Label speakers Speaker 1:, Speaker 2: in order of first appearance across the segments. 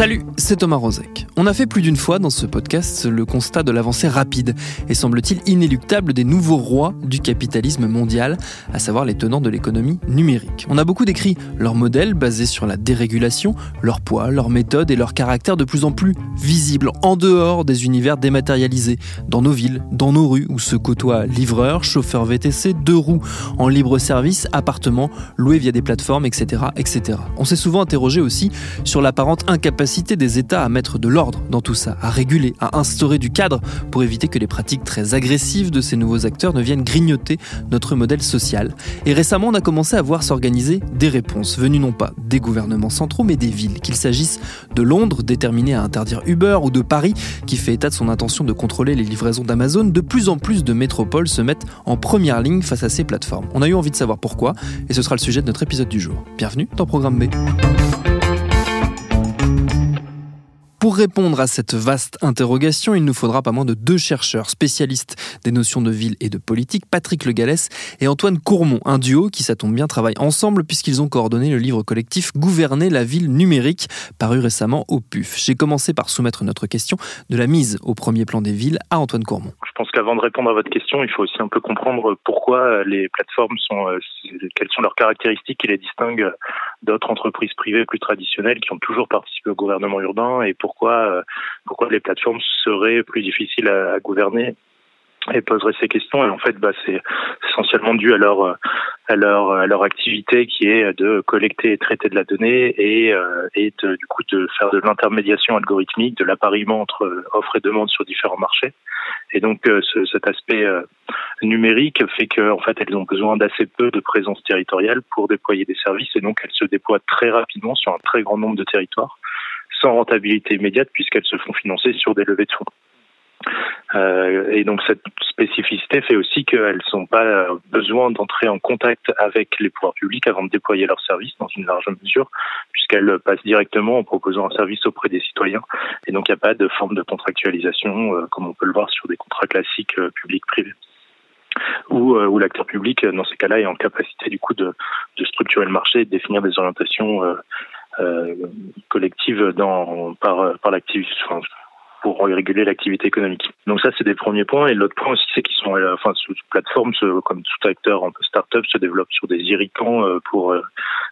Speaker 1: Salut, c'est Thomas Rozek. On a fait plus d'une fois dans ce podcast le constat de l'avancée rapide et semble-t-il inéluctable des nouveaux rois du capitalisme mondial, à savoir les tenants de l'économie numérique. On a beaucoup décrit leur modèle basé sur la dérégulation, leur poids, leur méthode et leur caractère de plus en plus visible en dehors des univers dématérialisés, dans nos villes, dans nos rues où se côtoient livreurs, chauffeurs VTC, deux roues en libre service, appartements loués via des plateformes, etc. etc. On s'est souvent interrogé aussi sur l'apparente incapacité des États à mettre de l'ordre dans tout ça, à réguler, à instaurer du cadre pour éviter que les pratiques très agressives de ces nouveaux acteurs ne viennent grignoter notre modèle social. Et récemment, on a commencé à voir s'organiser des réponses venues non pas des gouvernements centraux, mais des villes, qu'il s'agisse de Londres, déterminé à interdire Uber, ou de Paris, qui fait état de son intention de contrôler les livraisons d'Amazon. De plus en plus de métropoles se mettent en première ligne face à ces plateformes. On a eu envie de savoir pourquoi, et ce sera le sujet de notre épisode du jour. Bienvenue dans Programme B. Pour répondre à cette vaste interrogation, il nous faudra pas moins de deux chercheurs spécialistes des notions de ville et de politique, Patrick Le Gallès et Antoine Courmont, un duo qui, ça tombe bien, travaille ensemble puisqu'ils ont coordonné le livre collectif Gouverner la ville numérique, paru récemment au PUF. J'ai commencé par soumettre notre question de la mise au premier plan des villes à Antoine Courmont.
Speaker 2: Je pense qu'avant de répondre à votre question, il faut aussi un peu comprendre pourquoi les plateformes sont, quelles sont leurs caractéristiques qui les distinguent d'autres entreprises privées plus traditionnelles qui ont toujours participé au gouvernement urbain et pourquoi, euh, pourquoi les plateformes seraient plus difficiles à, gouverner et poseraient ces questions. Et en fait, bah, c'est essentiellement dû à leur à leur activité qui est de collecter et traiter de la donnée et euh, de, faire de l'intermédiation algorithmique, de l'appariement entre offre et demande sur différents marchés. Et donc euh, ce, cet aspect euh, numérique fait qu'en en fait elles ont besoin d'assez peu de présence territoriale pour déployer des services et donc elles se déploient très rapidement sur un très grand nombre de territoires sans rentabilité immédiate puisqu'elles se font financer sur des levées de fonds. Euh, et donc cette spécificité fait aussi qu'elles n'ont pas besoin d'entrer en contact avec les pouvoirs publics avant de déployer leurs services dans une large mesure, puisqu'elles passent directement en proposant un service auprès des citoyens. Et donc il n'y a pas de forme de contractualisation euh, comme on peut le voir sur des contrats classiques euh, publics-privés. Où, où l'acteur public, dans ces cas-là, est en capacité du coup de, de structurer le marché et de définir des orientations euh, collectives dans, par, par l'activité, enfin, pour réguler l'activité économique. Donc ça, c'est des premiers points. Et l'autre point aussi, c'est qu'ils sont, enfin, sous plateforme, comme tout acteur un peu start-up, se développe sur des irritants pour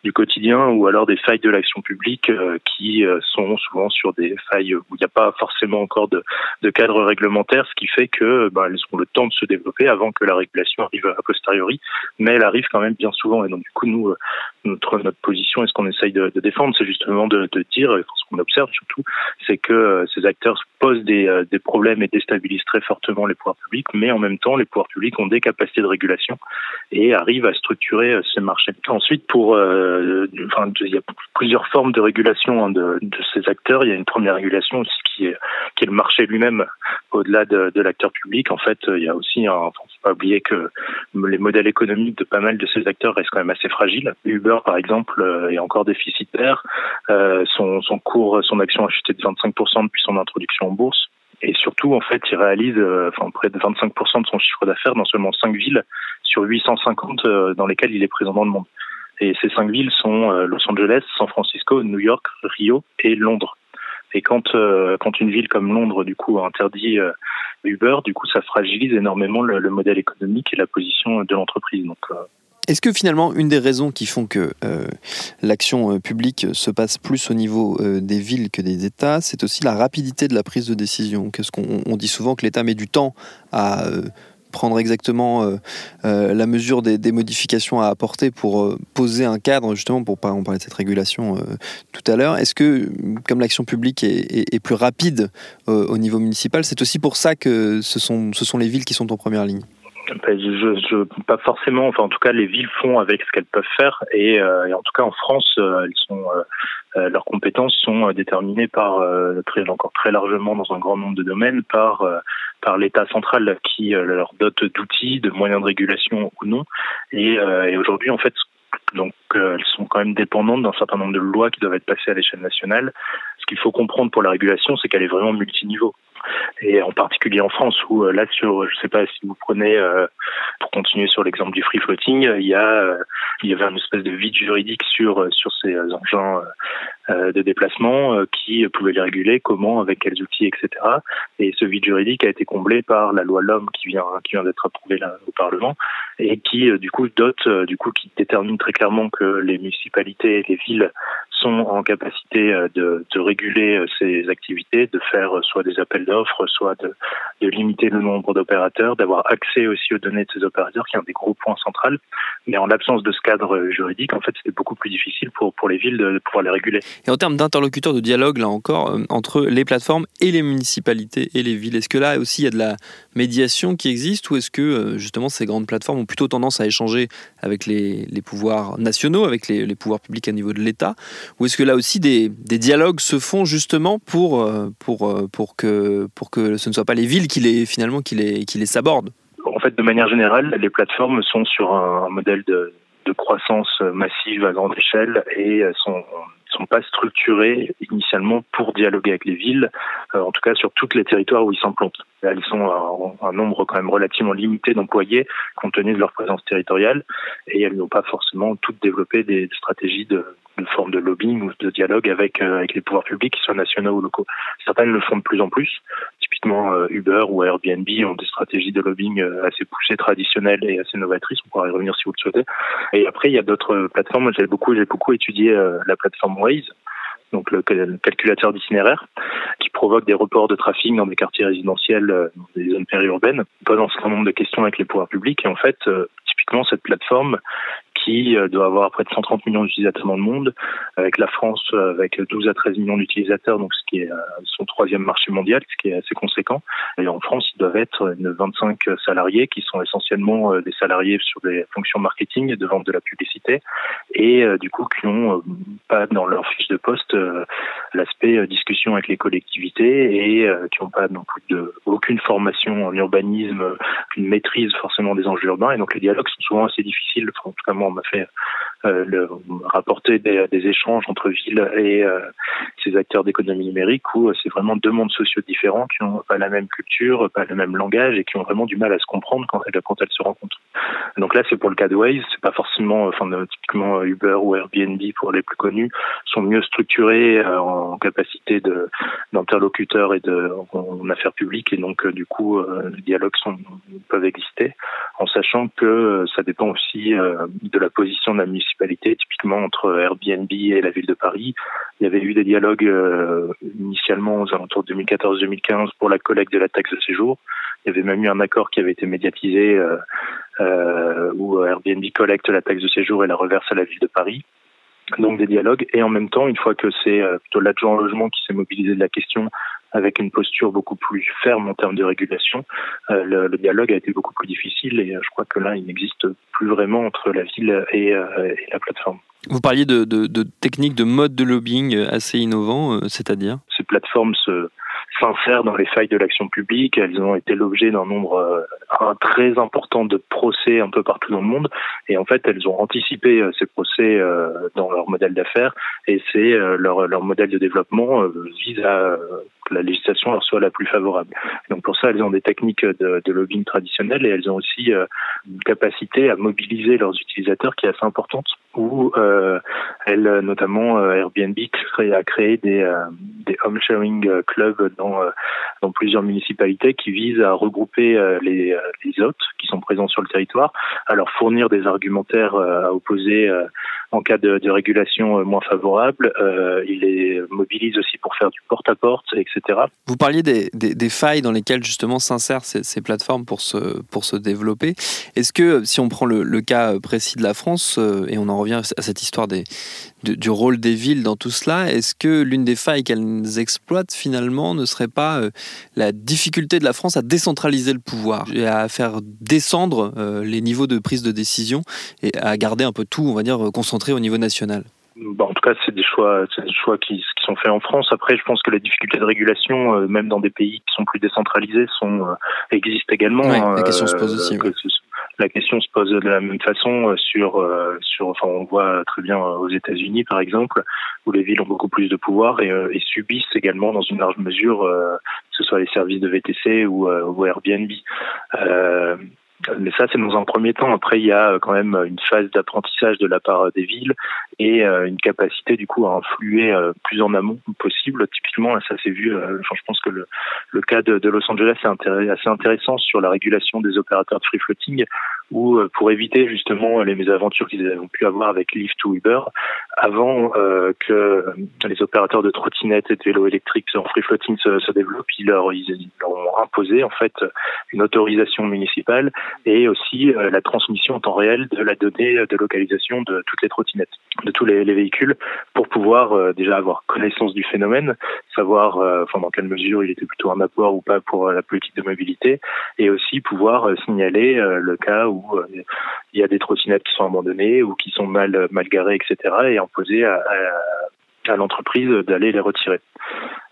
Speaker 2: du quotidien ou alors des failles de l'action publique qui sont souvent sur des failles où il n'y a pas forcément encore de, de, cadre réglementaire, ce qui fait que bah, elles ont le temps de se développer avant que la régulation arrive a posteriori, mais elle arrive quand même bien souvent. Et donc du coup, nous, notre notre position et ce qu'on essaye de, de défendre, c'est justement de, de dire, ce qu'on observe surtout, c'est que ces acteurs posent des, des problèmes et déstabilisent très fortement les pouvoirs publics, mais en même temps, les pouvoirs publics ont des capacités de régulation et arrivent à structurer ces marchés. Ensuite, pour, euh, il y a plusieurs formes de régulation hein, de, de, ces acteurs. Il y a une première régulation qui est, qui est le marché lui-même, au-delà de, de l'acteur public. En fait, il y a aussi, un, enfin, faut pas oublier que les modèles économiques de pas mal de ces acteurs restent quand même assez fragiles. Uber, par exemple, est encore déficitaire. Euh, son, son cours, son action a chuté de 25% depuis son introduction bourse. Et surtout, en fait, il réalise euh, enfin, près de 25% de son chiffre d'affaires dans seulement 5 villes sur 850 euh, dans lesquelles il est présent dans le monde. Et ces cinq villes sont Los Angeles, San Francisco, New York, Rio et Londres. Et quand quand une ville comme Londres du coup interdit Uber, du coup ça fragilise énormément le, modèle économique et la position de l'entreprise. Donc
Speaker 1: est-ce que finalement, une des raisons qui font que euh, l'action euh, publique se passe plus au niveau euh, des villes que des États, c'est aussi la rapidité de la prise de décision? Qu'est-ce qu'on dit souvent que l'État met du temps à prendre exactement la mesure des, modifications à apporter pour poser un cadre, justement, pour on parlait de cette régulation tout à l'heure. Est-ce que, comme l'action publique est, plus rapide au niveau municipal, c'est aussi pour ça que ce sont les villes qui sont en première ligne?
Speaker 2: Ben, je, je, pas forcément. Enfin, en tout cas, les villes font avec ce qu'elles peuvent faire, et, euh, en tout cas en France, euh, elles sont, euh, leurs compétences sont déterminées par très encore très largement dans un grand nombre de domaines par par l'État central qui leur dote d'outils, de moyens de régulation ou non. Et, et aujourd'hui, en fait, donc elles sont quand même dépendantes d'un certain nombre de lois qui doivent être passées à l'échelle nationale. Ce qu'il faut comprendre pour la régulation, c'est qu'elle est vraiment multiniveau et en particulier en France où euh, là sur je sais pas si vous prenez euh, pour continuer sur l'exemple du free floating il y a euh, il y avait une espèce de vide juridique sur sur ces engins de déplacement qui pouvaient les réguler comment avec quels outils etc et ce vide juridique a été comblé par la loi l'homme qui vient qui vient d'être approuvée au Parlement et qui du coup dote du coup qui détermine très clairement que les municipalités et les villes sont en capacité de, de réguler ces activités de faire soit des appels d'offres, soit de, limiter le nombre d'opérateurs, d'avoir accès aussi aux données de ces opérateurs, qui est un des gros points centraux. Mais en l'absence de ce cadre juridique, en fait, c'était beaucoup plus difficile pour, pour les villes de, pouvoir les réguler.
Speaker 1: Et en termes d'interlocuteurs de dialogue, là encore, euh, entre les plateformes et les municipalités et les villes, est-ce que là aussi il y a de la médiation qui existe ou est-ce que euh, justement ces grandes plateformes ont plutôt tendance à échanger avec les, les pouvoirs nationaux, avec les, les, pouvoirs publics à niveau de l'État Ou est-ce que là aussi des, dialogues se font justement pour, euh, pour, pour que pour que ce ne soit pas les villes qui les, finalement, qui les, qui les sabordent?
Speaker 2: En fait, de manière générale, les plateformes sont sur un, modèle de, de croissance massive à grande échelle et sont sont pas structurées initialement pour dialoguer avec les villes, euh, en tout cas sur tous les territoires où ils s'implantent. Elles sont un, un, nombre quand même relativement limité d'employés compte tenu de leur présence territoriale et elles n'ont pas forcément toutes développé des stratégies de, forme de lobbying ou de dialogue avec, euh, avec les pouvoirs publics, qu'ils soient nationaux ou locaux. Certaines le font de plus en plus. Typiquement, euh, Uber ou Airbnb ont des stratégies de lobbying assez poussées, traditionnelles et assez novatrices. On pourra y revenir si vous le souhaitez. Et après, il y a d'autres plateformes. J'ai beaucoup, j'ai beaucoup étudié la plateforme Donc le calculateur d'itinéraire, qui provoque des reports de trafic dans des quartiers résidentiels, dans des zones périurbaines, pose un certain nombre de questions avec les pouvoirs publics. Et en fait, typiquement, cette plateforme qui euh, doit avoir près de 130 millions d'utilisateurs dans le monde, avec la France euh, avec 12 à 13 millions d'utilisateurs, donc ce qui est euh, son troisième marché mondial, ce qui est assez conséquent. Et en France, ils doivent être 25 salariés qui sont essentiellement des salariés sur des fonctions marketing de vente de la publicité et du coup qui n'ont pas dans leur fiche de poste l'aspect discussion avec les collectivités et qui n'ont pas non plus de aucune formation en urbanisme, une maîtrise forcément des enjeux urbains et donc les dialogues sont souvent assez difficiles. En tout cas, moi, on m'a fait euh, rapporter des, échanges entre villes et euh, ces acteurs d'économie numérique où euh, c'est vraiment deux mondes sociaux différents qui n'ont pas la même culture, pas le même langage et qui ont vraiment du mal à se comprendre quand elles, se rencontrent. Donc là, c'est pour le cas de Waze, c'est pas forcément, typiquement Uber ou Airbnb pour les plus connus sont mieux structurés en capacité de d'interlocuteurs et de en, affaires publiques et donc du coup les dialogues sont, peuvent exister en sachant que ça dépend aussi de la position de la municipalité, typiquement entre Airbnb et la ville de Paris. Il y avait eu des dialogues euh, initialement aux alentours de 2014-2015 pour la collecte de la taxe de séjour. Il y avait même eu un accord qui avait été médiatisé euh, euh, où Airbnb collecte la taxe de séjour et la reverse à la ville de Paris donc des dialogues et en même temps une fois que c'est plutôt l'adjoint logement qui s'est mobilisé de la question avec une posture beaucoup plus ferme en termes de régulation, euh, le, le, dialogue a été beaucoup plus difficile et euh, je crois que là, il n'existe plus vraiment entre la ville et, euh, et la plateforme.
Speaker 1: Vous parliez de, de, de, techniques, de modes de lobbying assez innovants, c'est-à-dire?
Speaker 2: Ces plateformes se s'insèrent dans les failles de l'action publique. Elles ont été l'objet d'un nombre très important de procès un peu partout dans le monde. Et en fait, elles ont anticipé ces procès dans leur modèle d'affaires. Et c'est leur, leur modèle de développement vise à que la législation leur soit la plus favorable. Donc pour ça, elles ont des techniques de, de lobbying traditionnelles et elles ont aussi une capacité à mobiliser leurs utilisateurs qui est assez importante. Où euh, elles, notamment euh, Airbnb, a créé des, euh, des home sharing clubs dans, dans plusieurs municipalités qui visent à regrouper les, les hôtes qui sont présents sur le territoire, à leur fournir des argumentaires à opposer en cas de, régulation moins favorable. il les mobilise aussi pour faire du porte-à-porte, etc.
Speaker 1: Vous parliez des, failles dans lesquelles justement s'insèrent ces, plateformes pour se, développer. Est-ce que si on prend le, cas précis de la France, et on en revient à cette histoire des, du rôle des villes dans tout cela. Est-ce que l'une des failles qu'elles exploitent finalement ne serait pas euh, la difficulté de la France à décentraliser le pouvoir et à faire descendre euh, les niveaux de prise de décision et à garder un peu tout, on va dire, concentré au niveau national?
Speaker 2: Bon, en tout cas, c'est des choix, c'est des choix qui, qui, sont faits en France. Après, je pense que les difficultés de régulation, euh, même dans des pays qui sont plus décentralisés, sont existent également.
Speaker 1: la question se pose aussi
Speaker 2: la question se pose de la même façon euh, sur, euh, sur enfin, on voit très bien euh, aux États-Unis, par exemple, où les villes ont beaucoup plus de pouvoir et, et subissent également, dans une large mesure, que ce soit les services de VTC ou, ou Airbnb. Mais ça, c'est dans un premier temps. Après, il y a quand même une phase d'apprentissage de la part des villes et une capacité du coup à influer plus en amont possible. Typiquement, ça s'est vu. Je pense que le, cas de, de Los Angeles est assez intéressant sur la régulation des opérateurs de free floating, où pour éviter justement les mésaventures qu'ils ont pu avoir avec Lyft ou Uber, avant euh, que les opérateurs de trottinettes et de vélos électriques en free floating se, développent, ils leur, ils leur ont imposé en fait une autorisation municipale et aussi euh, la transmission en temps réel de la donnée de localisation de toutes les trottinettes, de tous les, les véhicules, pour pouvoir euh, déjà avoir connaissance du phénomène, savoir euh, enfin, dans quelle mesure il était plutôt un apport ou pas pour la politique de mobilité, et aussi pouvoir signaler le cas où il y a des trottinettes qui sont abandonnées ou qui sont mal mal garées, etc. et imposer à, l'entreprise d'aller les retirer.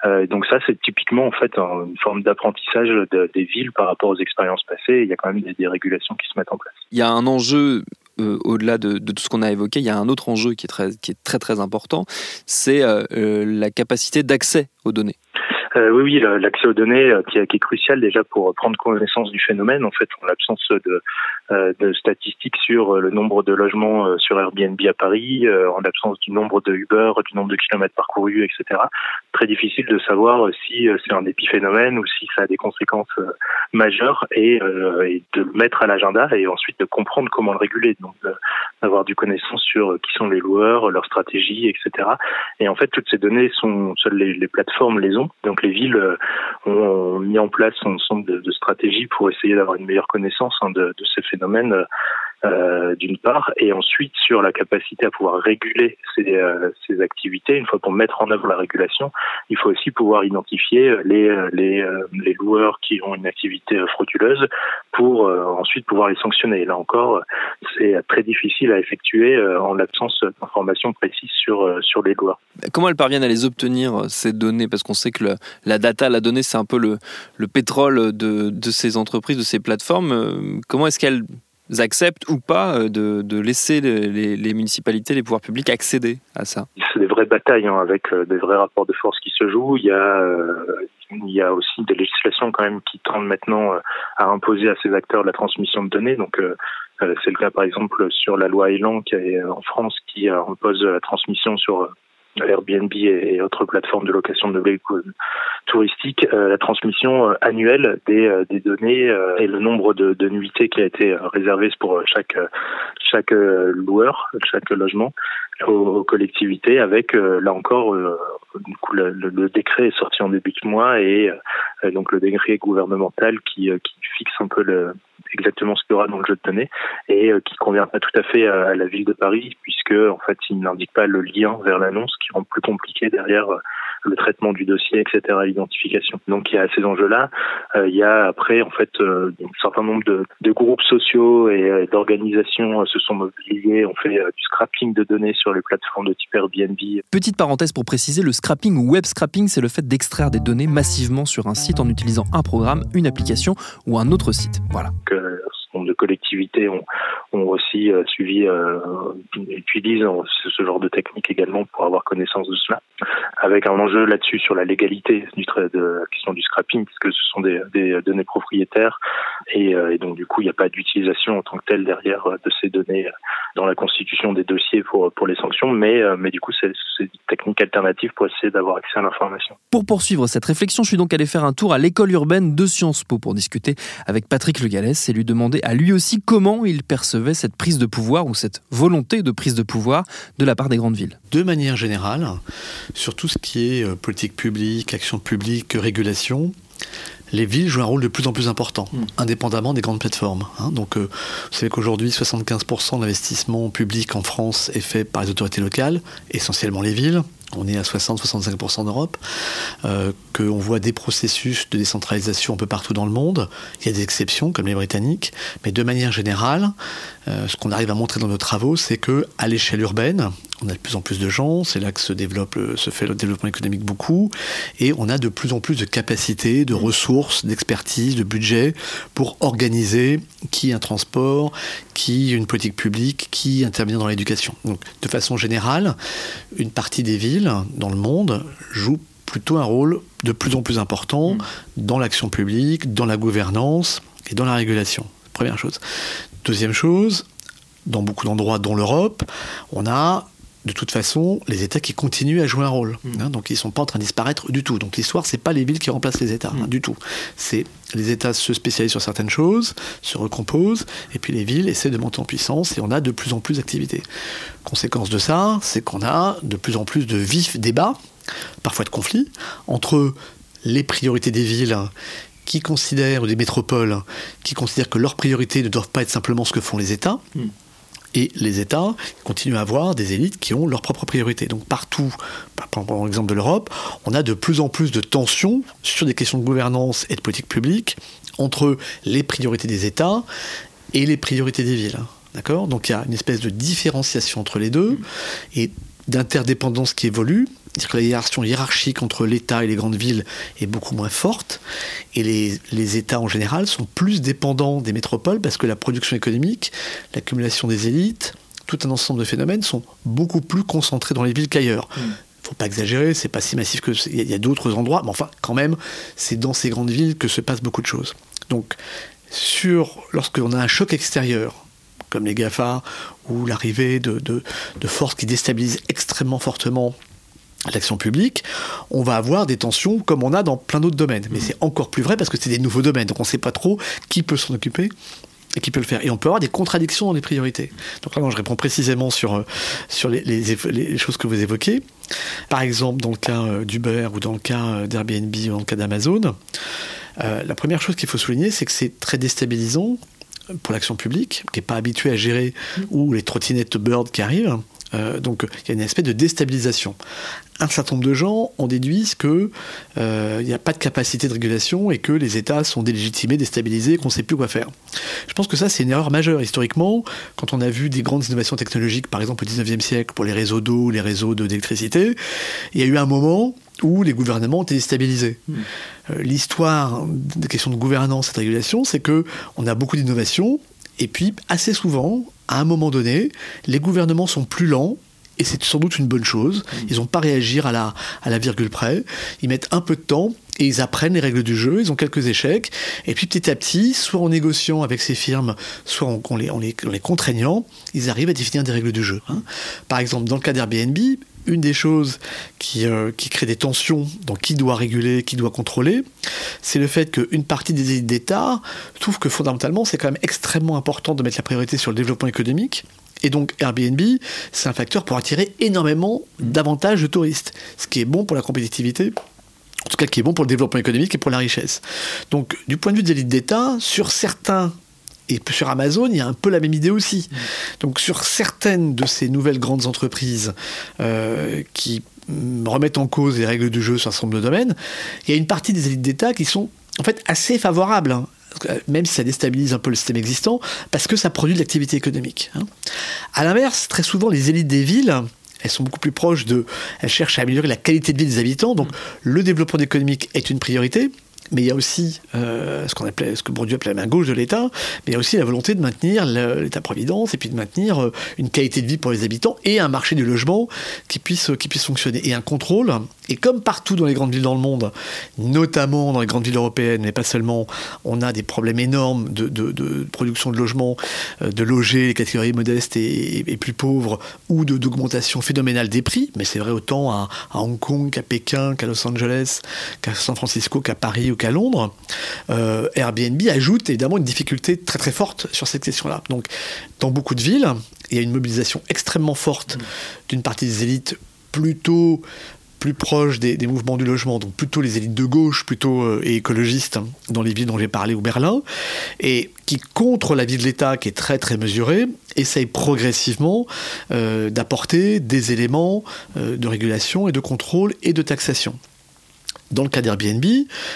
Speaker 2: Euh, donc ça, c'est typiquement en fait une forme d'apprentissage de, des villes par rapport aux expériences passées. Il y a quand même des, régulations qui se mettent en place.
Speaker 1: Il y a un enjeu euh, au-delà de, tout ce qu'on a évoqué, il y a un autre enjeu qui est très, qui est très, très important, c'est euh, euh la capacité d'accès aux données.
Speaker 2: Euh, oui, oui, l'accès aux données euh, qui, qui, est crucial déjà pour prendre connaissance du phénomène. En fait, en l'absence de, euh, de, statistiques sur le nombre de logements sur Airbnb à Paris, en l'absence du nombre de Uber, du nombre de kilomètres parcourus, etc. Très difficile de savoir si c'est un épiphénomène ou si ça a des conséquences majeures et, de le mettre à l'agenda et ensuite de comprendre comment le réguler. D'avoir du connaissance sur qui sont les loueurs, leur stratégie, etc. Et en fait, toutes ces données sont seules les, les plateformes les ont. Donc les villes euh, ont mis en place un ensemble de, de stratégies pour essayer d'avoir une meilleure connaissance hein, de, de, ces phénomènes euh, d'une part, et ensuite sur la capacité à pouvoir réguler ces, euh, activités. Une fois pour mettre en œuvre la régulation, il faut aussi pouvoir identifier les, les, euh, les loueurs qui ont une activité frauduleuse pour euh, ensuite pouvoir les sanctionner. Là encore, c'est très difficile à effectuer en l'absence d'informations précises sur, sur les loueurs.
Speaker 1: Comment elles parviennent à les obtenir, ces données? Parce qu'on sait que la data, la donnée, c'est un peu le, le pétrole de, de ces entreprises, de ces plateformes. Comment est-ce qu'elles acceptent ou pas euh, de, de laisser les, municipalités, les pouvoirs publics accéder à ça
Speaker 2: C'est des vraies batailles hein, avec euh, des vrais rapports de force qui se jouent. Il y a euh, il y a aussi des législations quand même qui tendent maintenant à imposer à ces acteurs la transmission de données. Donc c'est le cas par exemple sur la loi Elan qui est en France qui impose la transmission sur Airbnb et, autres plateformes de location de véhicules touristiques, euh, la transmission euh, annuelle des, euh, données et le nombre de, de, nuitées qui a été réservé pour chaque chaque loueur, chaque logement aux, collectivités, avec là encore le, le, décret sorti en début de mois et donc le décret gouvernemental qui fixe un peu le, exactement ce qu'il y aura dans le jeu de données et euh, qui convient pas tout à fait à, la ville de Paris puisque en fait il n'indique pas le lien vers l'annonce qui rend plus compliqué derrière le traitement du dossier, etc., l'identification. Donc il y a ces enjeux-là. il y a après en fait un certain nombre de, de groupes sociaux et d'organisations se sont mobilisés, on fait du scrapping de données sur les plateformes de type Airbnb.
Speaker 1: Petite parenthèse pour préciser, le scrapping ou web scrapping, c'est le fait d'extraire des données massivement sur un site en utilisant un programme, une application ou un autre site. Voilà.
Speaker 2: Que de collectivités ont, ont aussi euh, suivi, euh, utilisent ce genre de technique également pour avoir connaissance de cela, avec un enjeu là-dessus sur la légalité du de la question du scrapping, puisque ce sont des, données propriétaires et, euh, et, donc du coup il n'y a pas d'utilisation en tant que telle derrière euh, de ces données dans la constitution des dossiers pour pour les sanctions, mais mais du coup c'est une technique alternative pour essayer d'avoir accès à l'information.
Speaker 1: Pour poursuivre cette réflexion, je suis donc allé faire un tour à l'école urbaine de Sciences Po pour discuter avec Patrick Le Gallès et lui demander à lui aussi comment il percevait cette prise de pouvoir ou cette volonté de prise de pouvoir de la part des grandes villes.
Speaker 3: De manière générale, sur tout ce qui est euh, politique publique, action publique, régulation, les villes jouent un rôle de plus en plus important, hmm. indépendamment des grandes plateformes. Hein. Donc, euh, vous savez qu'aujourd'hui, 75% de l'investissement public en France est fait par les autorités locales, essentiellement les villes on est à 60-65% en Europe, euh, qu'on voit des processus de décentralisation un peu partout dans le monde. Il y a des exceptions, comme les Britanniques, mais de manière générale, euh, ce qu'on arrive à montrer dans nos travaux, c'est que à l'échelle urbaine, on a de plus en plus de gens, c'est là que se développe, se fait le développement économique beaucoup, et on a de plus en plus de capacités, de ressources, d'expertise, de budget pour organiser qui un transport, qui une politique publique, qui intervenir dans l'éducation. Donc, de façon générale, une partie des villes dans le monde jouent plutôt un rôle de plus en plus important mmh. dans l'action publique, dans la gouvernance et dans la régulation. Première chose. Deuxième chose, dans beaucoup d'endroits, dont l'Europe, on a de toute façon les États qui continuent à jouer un rôle. Mmh. Hein, donc ils ne sont pas en train de disparaître du tout. Donc l'histoire, c'est pas les villes qui remplacent les États, hein, mmh. du tout. C'est les États se spécialisent sur certaines choses, se recomposent, et puis les villes essaient de monter en puissance, et on a de plus en plus d'activités. Conséquence de ça, c'est qu'on a de plus en plus de vifs débats, parfois de conflits, entre les priorités des villes qui considèrent, ou des métropoles, qui considèrent que leurs priorités ne doivent pas être simplement ce que font les États. Mmh. Et les États continuent à avoir des élites qui ont leurs propres priorités. Donc partout, par l'exemple de l'Europe, on a de plus en plus de tensions sur des questions de gouvernance et de politique publique entre les priorités des États et les priorités des villes. D'accord? Donc il y a une espèce de différenciation entre les deux et d'interdépendance qui évolue c'est-à-dire que la hiérarchie hiérarchique entre l'État et les grandes villes est beaucoup moins forte, et les, les, États en général sont plus dépendants des métropoles parce que la production économique, l'accumulation des élites, tout un ensemble de phénomènes sont beaucoup plus concentrés dans les villes qu'ailleurs. Il mm. ne faut pas exagérer, c'est pas si massif que il y a, d'autres endroits, mais enfin quand même, c'est dans ces grandes villes que se passe beaucoup de choses. Donc sur lorsqu'on a un choc extérieur comme les GAFA ou l'arrivée de, de, de forces qui déstabilisent extrêmement fortement l'action publique, on va avoir des tensions comme on a dans plein d'autres domaines. Mais mm. c'est encore plus vrai parce que c'est des nouveaux domaines, donc on ne sait pas trop qui peut s'en occuper et qui peut le faire. Et on peut avoir des contradictions dans les priorités. Donc là, je réponds précisément sur, euh, sur les, les, choses que vous évoquez. Par exemple, dans le cas euh, d'Uber ou dans le cas euh, d'Airbnb ou dans le cas d'Amazon, la première chose qu'il faut souligner, c'est que c'est très déstabilisant pour l'action publique, qui n'est pas habituée à gérer, mm. ou les trottinettes Bird qui arrivent. Donc il y a une espèce de déstabilisation un certain nombre de gens en déduisent qu'il euh, n'y a pas de capacité de régulation et que les États sont délégitimés, déstabilisés, qu'on ne sait plus quoi faire. Je pense que ça, c'est une erreur majeure historiquement. Quand on a vu des grandes innovations technologiques, par exemple au 19e siècle, pour les réseaux d'eau, les réseaux d'électricité, il y a eu un moment où les gouvernements étaient déstabilisés. Hmm. Euh, l'histoire des questions de gouvernance et de régulation, c'est que on a beaucoup d'innovations, et puis assez souvent, à un moment donné, les gouvernements sont plus lents et c'est sans doute une bonne chose. Mm. Ils n'ont pas réagir à la, à la virgule près. Ils mettent un peu de temps et ils apprennent les règles du jeu. Ils ont quelques échecs. Et puis petit à petit, soit en négociant avec ces firmes, soit en, les, les, contraignant, ils arrivent à définir des règles du jeu. Hein. Par exemple, dans le cas d'Airbnb, une des choses qui, euh, qui, crée des tensions dans qui doit réguler, qui doit contrôler, c'est le fait qu'une partie des élites d'État trouve que fondamentalement, c'est quand même extrêmement important de mettre la priorité sur le développement économique et donc Airbnb, c'est un facteur pour attirer énormément davantage de touristes, ce qui est bon pour la compétitivité, en tout cas qui est bon pour le développement économique et pour la richesse. Donc du point de vue des élites d'État, sur certains et sur Amazon, il y a un peu la même idée aussi. Donc sur certaines de ces nouvelles grandes entreprises euh, qui remettent en cause les règles du jeu sur un certain nombre de domaines. Il y a une partie des élites d'État qui sont en fait assez favorables. Hein, même si ça déstabilise un peu le système existant, parce que ça produit de l'activité économique. Hein. À l'inverse, très souvent, les élites des villes, elles sont beaucoup plus proches de... Elles cherchent à améliorer la qualité de vie des habitants, donc le développement économique est une priorité, mais il y a aussi euh, ce qu'on appelait, ce que Bourdieu appelait la main gauche de l'État, mais il y a aussi la volonté de maintenir l'État-providence et puis de maintenir euh, une qualité de vie pour les habitants et un marché du logement qui puisse, qui puisse fonctionner et un contrôle. Et comme partout dans les grandes villes dans le monde, notamment dans les grandes villes européennes, mais pas seulement, on a des problèmes énormes de, de, production de logements, euh, de loger les catégories modestes et, plus pauvres, ou d'augmentation phénoménale des prix, mais c'est vrai autant à, à Hong Kong qu'à Pékin, qu'à Los Angeles, qu'à San Francisco, qu'à Paris qu'à Londres, euh, Airbnb ajoute évidemment une difficulté très très forte sur cette question-là. Donc, dans beaucoup de villes, il y a une mobilisation extrêmement forte d'une partie des élites plutôt plus proches des, mouvements du logement, donc plutôt les élites de gauche, plutôt euh, et écologistes dans les villes dont j'ai parlé ou Berlin, et qui contre la vie de l'État qui est très très mesurée, essaye progressivement euh, d'apporter des éléments de régulation et de contrôle et de taxation dans le cas d'Airbnb,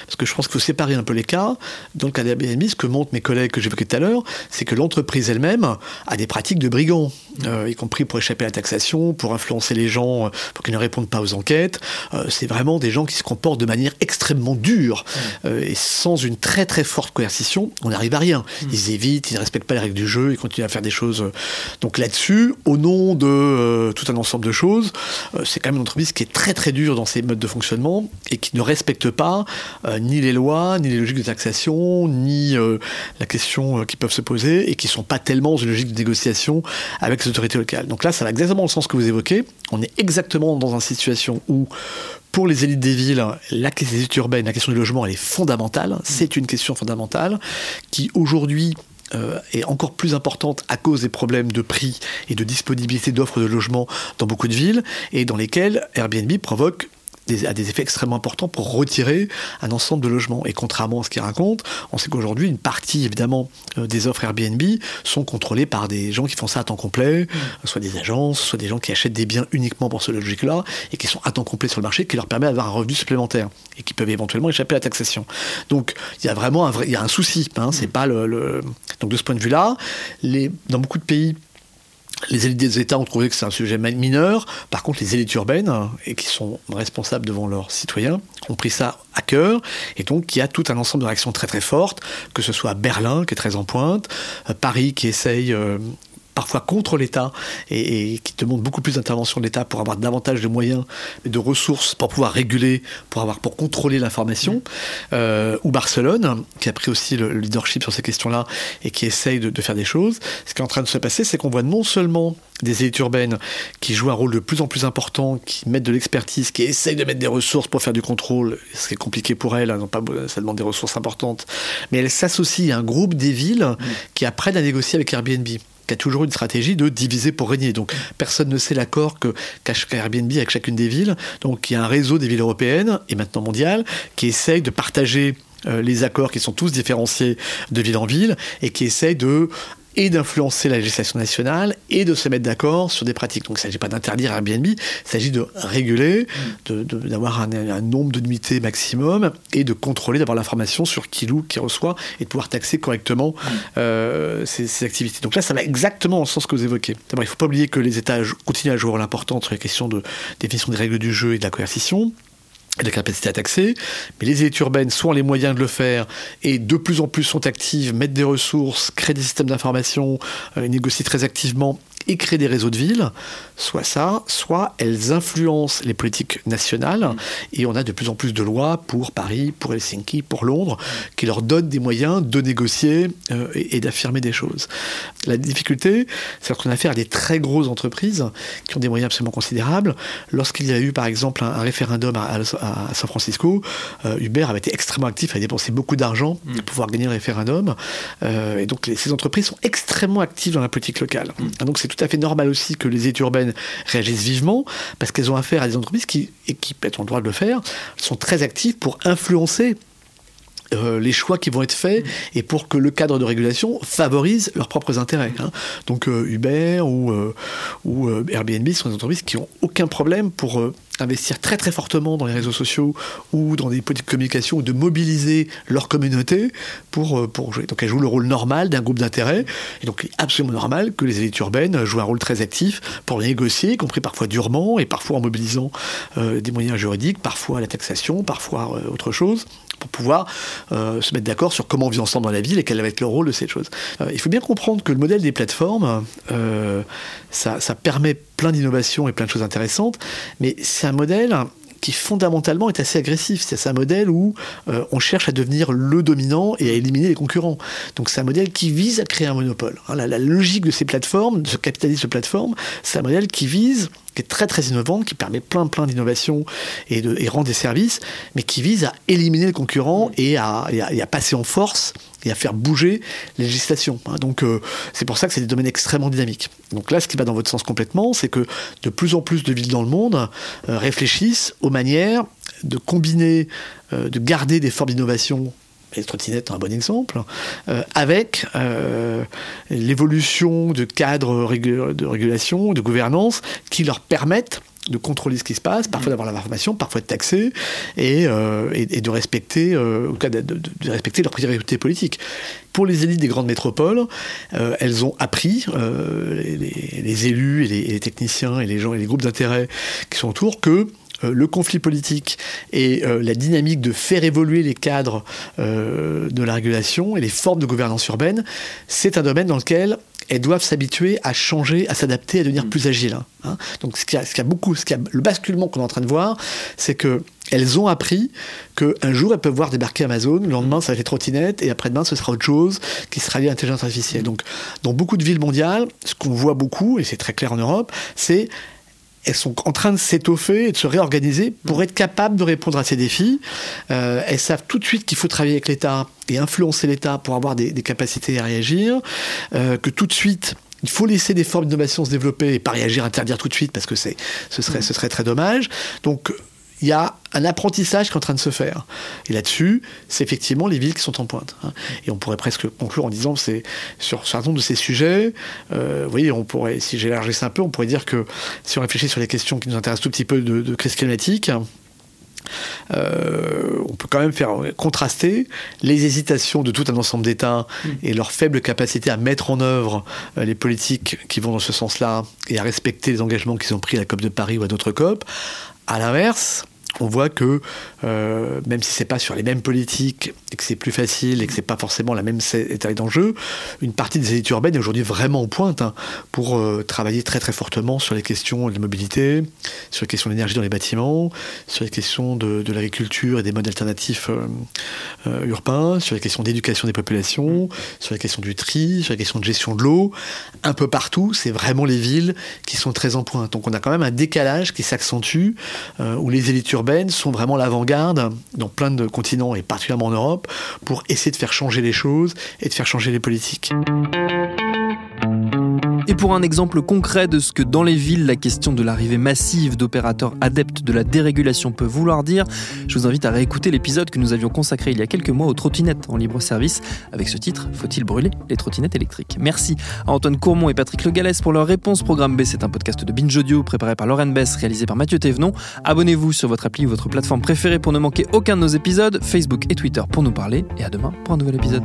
Speaker 3: parce que je pense qu'il faut séparer un peu les cas, dans le cas d'Airbnb, ce que montrent mes collègues que j'évoquais tout à l'heure, c'est que l'entreprise elle-même a des pratiques de brigands, euh, y compris pour échapper à la taxation, pour influencer les gens, euh, pour qu'ils ne répondent pas aux enquêtes. Euh, c'est vraiment des gens qui se comportent de manière extrêmement dure, et sans une très très forte coercition, on n'arrive à rien. Ils évitent, ils ne respectent pas les règles du jeu, ils continuent à faire des choses. Donc là-dessus, au nom de tout un ensemble de choses, c'est quand même une entreprise qui est très très dure dans ses modes de fonctionnement, et qui ne respectent pas euh, ni les lois, ni les logiques de taxation, ni euh, la question euh, qui peuvent se poser et qui ne sont pas tellement dans une logique de négociation avec les autorités locales. Donc là, ça va exactement le sens que vous évoquez. On est exactement dans une situation où pour les élites des villes, la question urbaine, la question du logement, elle est fondamentale. C'est une question fondamentale qui aujourd'hui est encore plus importante à cause des problèmes de prix et de disponibilité d'offres de logement dans beaucoup de villes et dans lesquelles Airbnb provoque a des effets extrêmement importants pour retirer un ensemble de logements. Et contrairement à ce qu'il raconte, on sait qu'aujourd'hui, une partie évidemment euh, des offres Airbnb sont contrôlées par des gens qui font ça à temps complet, mm. soit des agences, soit des gens qui achètent des biens uniquement pour ce logique-là et qui sont à temps complet sur le marché, qui leur permet d'avoir un revenu supplémentaire et qui peuvent éventuellement échapper à la taxation. Donc il y a vraiment un, vrai, y a un souci. Hein, c'est mm. pas le, donc de ce point de vue-là, les, dans beaucoup de pays les élites des États ont trouvé que c'est un sujet mineur. Par contre, les élites urbaines, et qui sont responsables devant leurs citoyens, ont pris ça à cœur. Et donc, il y a tout un ensemble de réactions très très fortes, que ce soit Berlin, qui est très en pointe, euh, Paris, qui essaye euh, parfois contre l'État et, qui demande beaucoup plus d'intervention de l'État pour avoir davantage de moyens et de ressources pour pouvoir réguler, pour avoir pour contrôler l'information, euh, ou Barcelone qui a pris aussi le, leadership sur ces questions-là et qui essaye de, faire des choses. Ce qui est en train de se passer, c'est qu'on voit non seulement des élites urbaines qui jouent un rôle de plus en plus important, qui mettent de l'expertise, qui essayent de mettre des ressources pour faire du contrôle, ce qui est compliqué pour elles, hein, pas, ça demande des ressources importantes, mais elles s'associent à un groupe des villes qui apprennent à négocier avec Airbnb qui a toujours une stratégie de diviser pour régner. Donc personne ne sait l'accord que cache Airbnb avec chacune des villes. Donc il y a un réseau des villes européennes et maintenant mondial qui essaye de partager euh, les accords qui sont tous différenciés de ville en ville et qui essaye de et d'influencer la législation nationale et de se mettre d'accord sur des pratiques. Donc il ne s'agit pas d'interdire Airbnb, il s'agit de réguler, d'avoir un, nombre de nuitées maximum et de contrôler, d'avoir l'information sur qui loue, qui reçoit et de pouvoir taxer correctement euh, ces, activités. Donc là, ça va exactement dans le sens que vous évoquez. D'abord, il ne faut pas oublier que les États continuent à jouer un rôle important sur les questions de définition des règles du jeu et de la coercition la capacité à taxer, mais les élites urbaines sont les moyens de le faire et de plus en plus sont actives, mettent des ressources, créent des systèmes d'information, euh, négocient très activement et créent des réseaux de villes, soit ça, soit elles influencent les politiques nationales, et on a de plus en plus de lois pour Paris, pour Helsinki, pour Londres, qui leur donnent des moyens de négocier euh, et, d'affirmer des choses. La difficulté, c'est qu'on a affaire à des très grosses entreprises qui ont des moyens absolument considérables. Lorsqu'il y a eu, par exemple, un, référendum à, San Francisco, euh, Uber avait été extrêmement actif, avait dépensé beaucoup d'argent mm. pour pouvoir gagner le référendum, euh, et donc ces entreprises sont extrêmement actives dans la politique locale. Mm. Donc c'est tout à fait normal aussi que les études urbaines réagissent vivement, parce qu'elles ont affaire à des entreprises qui, et qui ont le droit de le faire, sont très actives pour influencer euh, les choix qui vont être faits et pour que le cadre de régulation favorise leurs propres intérêts. Hein. Donc euh, Uber ou, euh, Airbnb sont des entreprises qui n'ont aucun problème pour d'investir très très fortement dans les réseaux sociaux ou dans des politiques de communication ou de mobiliser leur communauté pour, jouer. Donc elles jouent le rôle normal d'un groupe d'intérêt. Et donc il est absolument normal que les élites urbaines jouent un rôle très actif pour négocier, y compris parfois durement et parfois en mobilisant des moyens juridiques, parfois la taxation, parfois autre chose pour pouvoir euh, se mettre d'accord sur comment on vit ensemble dans la ville et quel va être le rôle de cette chose. Euh, il faut bien comprendre que le modèle des plateformes, euh, ça, permet plein d'innovations et plein de choses intéressantes, mais c'est un modèle qui fondamentalement est assez agressif. C'est un modèle où on cherche à devenir le dominant et à éliminer les concurrents. Donc c'est un modèle qui vise à créer un monopole. Hein, la, logique de ces plateformes, de ce capitalisme de plateforme, c'est un modèle qui vise qui est très très innovant, qui permet plein plein d'innovations et, de, et rend des services, mais qui vise à éliminer les concurrents et à, et à passer en force et à faire bouger les législations. Hein. Donc euh, c'est pour ça que c'est des domaines extrêmement dynamiques. Donc là, ce qui va dans votre sens complètement, c'est que de plus en plus de villes dans le monde euh, réfléchissent aux manières de combiner, euh, de garder des formes d'innovation les trottinettes, un bon exemple, avec l'évolution de cadres de régulation, de gouvernance, qui leur permettent de contrôler ce qui se passe, parfois d'avoir l'information, parfois de taxer et, euh, et, de respecter, euh, au cas de, respecter leurs priorités politiques. Pour les élites des grandes métropoles, euh, elles ont appris, les, les, élus et les, et les, techniciens et les gens et les groupes d'intérêt qui sont autour que le conflit politique et la dynamique de faire évoluer les cadres de la régulation et les formes de gouvernance urbaine, c'est un domaine dans lequel elles doivent s'habituer à changer, à s'adapter, à devenir mm. plus agiles. Hein. Donc ce qui a, a beaucoup, ce qui a, le basculement qu'on est en train de voir, c'est que elles ont appris qu'un jour elles peuvent voir débarquer Amazon, le lendemain ça va être les trottinettes et après-demain ce sera autre chose qui sera lié à l'intelligence artificielle. Donc dans beaucoup de villes mondiales, ce qu'on voit beaucoup, et c'est très clair en Europe, c'est elles sont en train de s'étoffer et de se réorganiser pour mm. être capables de répondre à ces défis. Euh, elles savent tout de suite qu'il faut travailler avec l'État et influencer l'État pour avoir des, capacités à réagir, euh, que tout de suite, il faut laisser des formes d'innovation se développer et pas réagir, interdire tout de suite parce que c'est, ce, serait, mm. ce serait très dommage. Donc il y a un apprentissage qui est en train de se faire. Et là-dessus, c'est effectivement les villes qui sont en pointe. Hein. Et on pourrait presque conclure en disant, c'est sur un certain nombre de ces sujets, euh, vous voyez, on pourrait, si j'élargisse un peu, on pourrait dire que si on réfléchit sur les questions qui nous intéressent tout petit peu de, crise climatique, euh, on peut quand même faire contraster les hésitations de tout un ensemble d'États mmh. et leur faible capacité à mettre en œuvre euh, les politiques qui vont dans ce sens-là et à respecter les engagements qu'ils ont pris à la COP de Paris ou à d'autres COP. À l'inverse, on voit que euh, même si c'est pas sur les mêmes politiques et que c'est plus facile et que c'est pas forcément la même état d'enjeu, une partie des élites urbaines est aujourd'hui vraiment en pointe hein, pour euh, travailler très très fortement sur les questions de la mobilité, sur les questions d'énergie dans les bâtiments, sur les questions de, l'agriculture et des modes alternatifs euh, urbains, sur les questions d'éducation des populations, sur les questions du tri, sur les questions de gestion de l'eau. Un peu partout, c'est vraiment les villes qui sont très en pointe. Donc on a quand même un décalage qui s'accentue où les élites urbaines sont vraiment l'avant dans plein de continents et particulièrement en Europe pour essayer de faire changer les choses et de faire changer les politiques.
Speaker 1: Et pour un exemple concret de ce que dans les villes la question de l'arrivée massive d'opérateurs adeptes de la dérégulation peut vouloir dire, je vous invite à réécouter l'épisode que nous avions consacré il y a quelques mois aux trottinettes en libre service avec ce titre Faut-il brûler les trottinettes électriques? Merci à Antoine Courmont et Patrick Le Gallès pour leur réponse. Programme B, c'est un podcast de Binge Audio préparé par Lauren Bess, réalisé par Mathieu Thévenon. Abonnez-vous sur votre appli ou votre plateforme préférée pour ne manquer aucun de nos épisodes, Facebook et Twitter pour nous parler et à demain pour un nouvel épisode.